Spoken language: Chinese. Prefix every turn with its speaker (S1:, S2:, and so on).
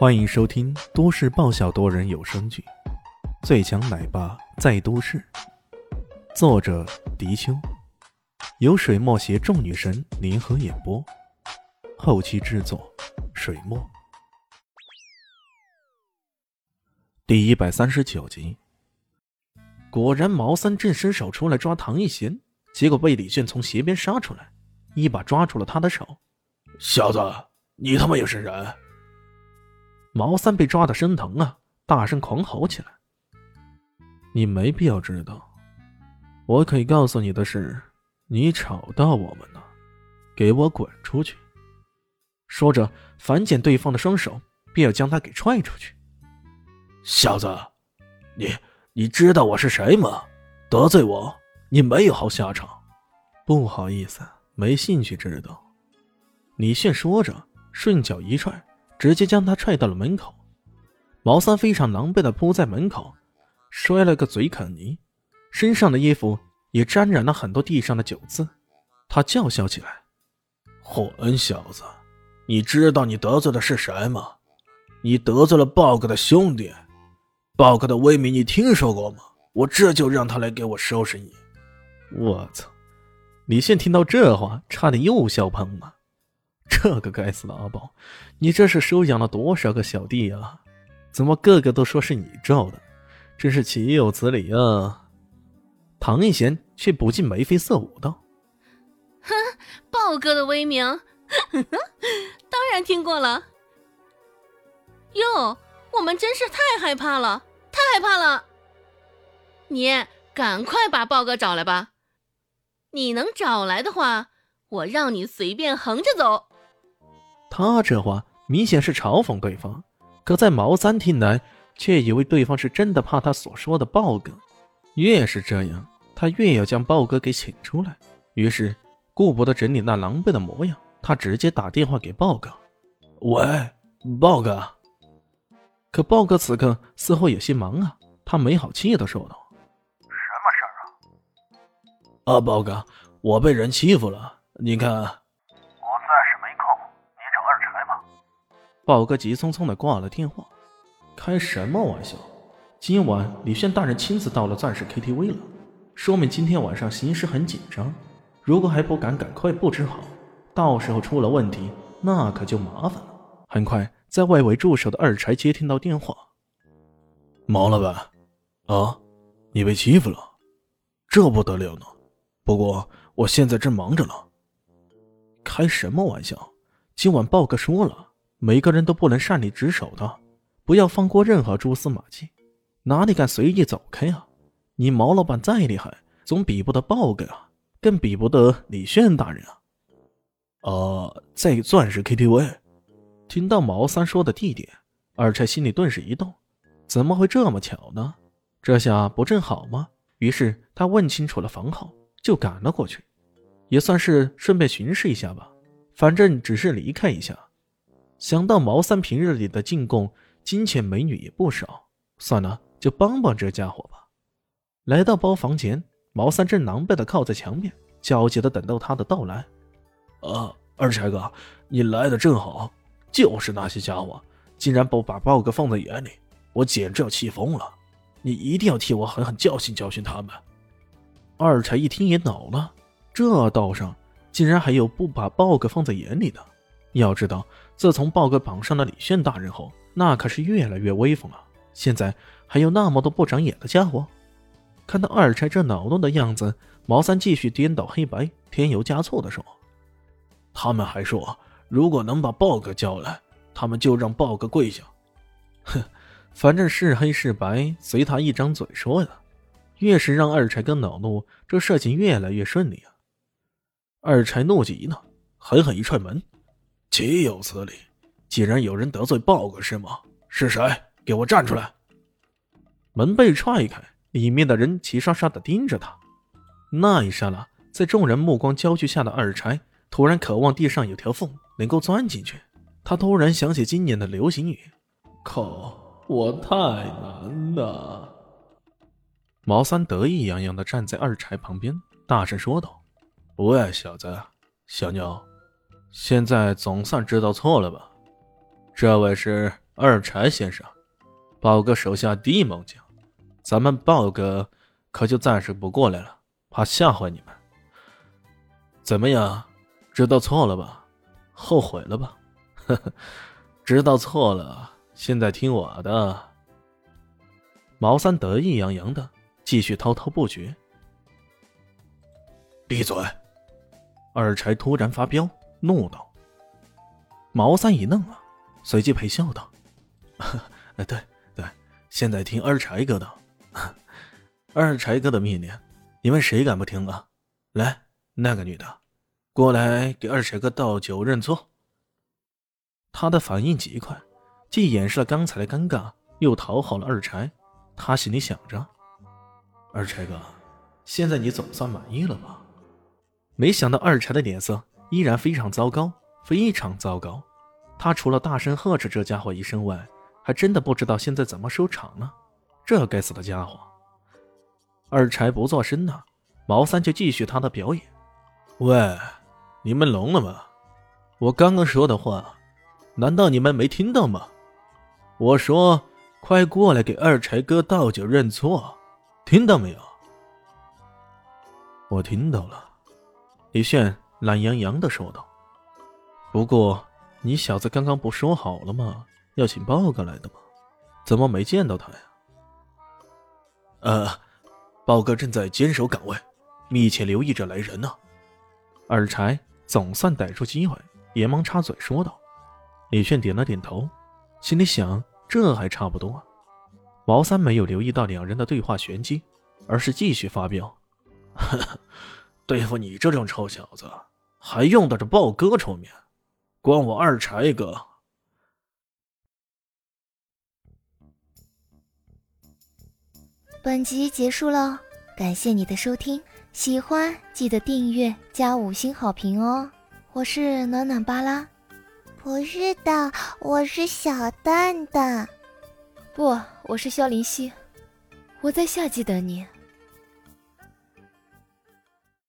S1: 欢迎收听都市爆笑多人有声剧《最强奶爸在都市》，作者：迪秋，由水墨携众女神联合演播，后期制作：水墨。第一百三十九集，果然毛三正伸手出来抓唐一贤，结果被李炫从斜边杀出来，一把抓住了他的手。
S2: 小子，你他妈也是人！
S1: 毛三被抓的生疼啊，大声狂吼起来。你没必要知道，我可以告诉你的是，你吵到我们了，给我滚出去！说着，反剪对方的双手，便要将他给踹出去。
S2: 小子，你你知道我是谁吗？得罪我，你没有好下场。
S1: 不好意思，没兴趣知道。李炫说着，顺脚一踹。直接将他踹到了门口，毛三非常狼狈的扑在门口，摔了个嘴啃泥，身上的衣服也沾染了很多地上的酒渍。他叫嚣起来：“
S2: 混小子，你知道你得罪的是谁吗？你得罪了豹哥的兄弟，豹哥的威名你听说过吗？我这就让他来给我收拾你。”
S1: 我操！李现听到这话，差点又笑喷了。这个该死的阿宝，你这是收养了多少个小弟啊？怎么个个都说是你罩的？真是岂有此理啊！唐一贤却不禁眉飞色舞道：“
S3: 哼，豹哥的威名，当然听过了。哟，我们真是太害怕了，太害怕了！你赶快把豹哥找来吧。你能找来的话，我让你随便横着走。”
S1: 他这话明显是嘲讽对方，可在毛三听来，却以为对方是真的怕他所说的豹哥。越是这样，他越要将豹哥给请出来。于是，顾不得整理那狼狈的模样，他直接打电话给豹哥：“
S2: 喂，豹哥。”
S1: 可豹哥此刻似乎有些忙啊，他没好气的说道：“
S4: 什么事儿啊？”“
S2: 啊，豹哥，我被人欺负了，你看。”
S1: 豹哥急匆匆的挂了电话，开什么玩笑？今晚李炫大人亲自到了钻石 KTV 了，说明今天晚上形势很紧张。如果还不赶赶快布置好，到时候出了问题，那可就麻烦了。很快，在外围驻守的二柴接听到电话：“
S2: 毛老板，啊，你被欺负了，这不得了呢。不过我现在正忙着呢。
S1: 开什么玩笑？今晚豹哥说了。”每个人都不能擅离职守的，不要放过任何蛛丝马迹，哪里敢随意走开啊？你毛老板再厉害，总比不得豹哥啊，更比不得李炫大人啊！
S2: 呃，在钻石 KTV，
S1: 听到毛三说的地点，二柴心里顿时一动，怎么会这么巧呢？这下不正好吗？于是他问清楚了房号，就赶了过去，也算是顺便巡视一下吧，反正只是离开一下。想到毛三平日里的进贡，金钱美女也不少，算了，就帮帮这家伙吧。来到包房前，毛三正狼狈的靠在墙边，焦急的等到他的到来。
S2: 啊，二柴哥，你来的正好。就是那些家伙，竟然不把豹哥放在眼里，我简直要气疯了。你一定要替我狠狠教训教训他们。
S1: 二柴一听也恼了，这道上竟然还有不把豹哥放在眼里的。要知道，自从豹哥绑上了李炫大人后，那可是越来越威风了。现在还有那么多不长眼的家伙。看到二柴这恼怒的样子，毛三继续颠倒黑白、添油加醋的说：“
S2: 他们还说，如果能把豹哥叫来，他们就让豹哥跪下。
S1: 哼，反正是黑是白，随他一张嘴说的。越是让二柴哥恼怒，这事情越来越顺利啊。”二柴怒极了，狠狠一踹门。
S2: 岂有此理！竟然有人得罪豹哥是吗？是谁？给我站出来！
S1: 门被踹开，里面的人齐刷刷的盯着他。那一刹那，在众人目光焦距下的二柴突然渴望地上有条缝能够钻进去。他突然想起今年的流行语：“
S2: 靠，我太难了。”
S1: 毛三得意洋洋的站在二柴旁边，大声说道：“
S2: 喂，小子，小妞。”现在总算知道错了吧？这位是
S1: 二柴先生，豹哥手下第一猛将，咱们豹哥可就暂时不过来了，怕吓坏你们。怎么样，知道错了吧？后悔了吧？呵呵，知道错了，现在听我的。毛三得意洋洋的继续滔滔不绝。
S2: 闭嘴！
S1: 二柴突然发飙，怒道。毛三一愣啊，随即陪笑道。
S2: 哎，对对，现在听二柴哥的，二柴哥的命令，你们谁敢不听啊？来，那个女的，过来给二柴哥倒酒认错。
S1: 他的反应极快，既掩饰了刚才的尴尬，又讨好了二柴。他心里想着：“二柴哥，现在你总算满意了吧？”没想到二柴的脸色依然非常糟糕，非常糟糕。他除了大声呵斥这家伙一声外，还真的不知道现在怎么收场呢。这该死的家伙！二柴不做声呢，毛三就继续他的表演。
S2: 喂，你们聋了吗？我刚刚说的话，难道你们没听到吗？我说，快过来给二柴哥倒酒认错，听到没有？
S1: 我听到了。李炫懒洋洋的说道。不过，你小子刚刚不说好了吗？要请豹哥来的吗？怎么没见到他呀？
S2: 呃，豹哥正在坚守岗位，密切留意着来人呢。
S1: 二柴总算逮住机会，连忙插嘴说道。李炫点了点头，心里想：这还差不多。毛三没有留意到两人的对话玄机，而是继续发飙：“
S2: 对付你这种臭小子，还用得着豹哥出面？关我二柴哥！”
S5: 本集结束了，感谢你的收听，喜欢记得订阅加五星好评哦！我是暖暖巴拉，
S6: 不是的，我是小蛋蛋，
S5: 不，我是萧林希，我在夏季等你。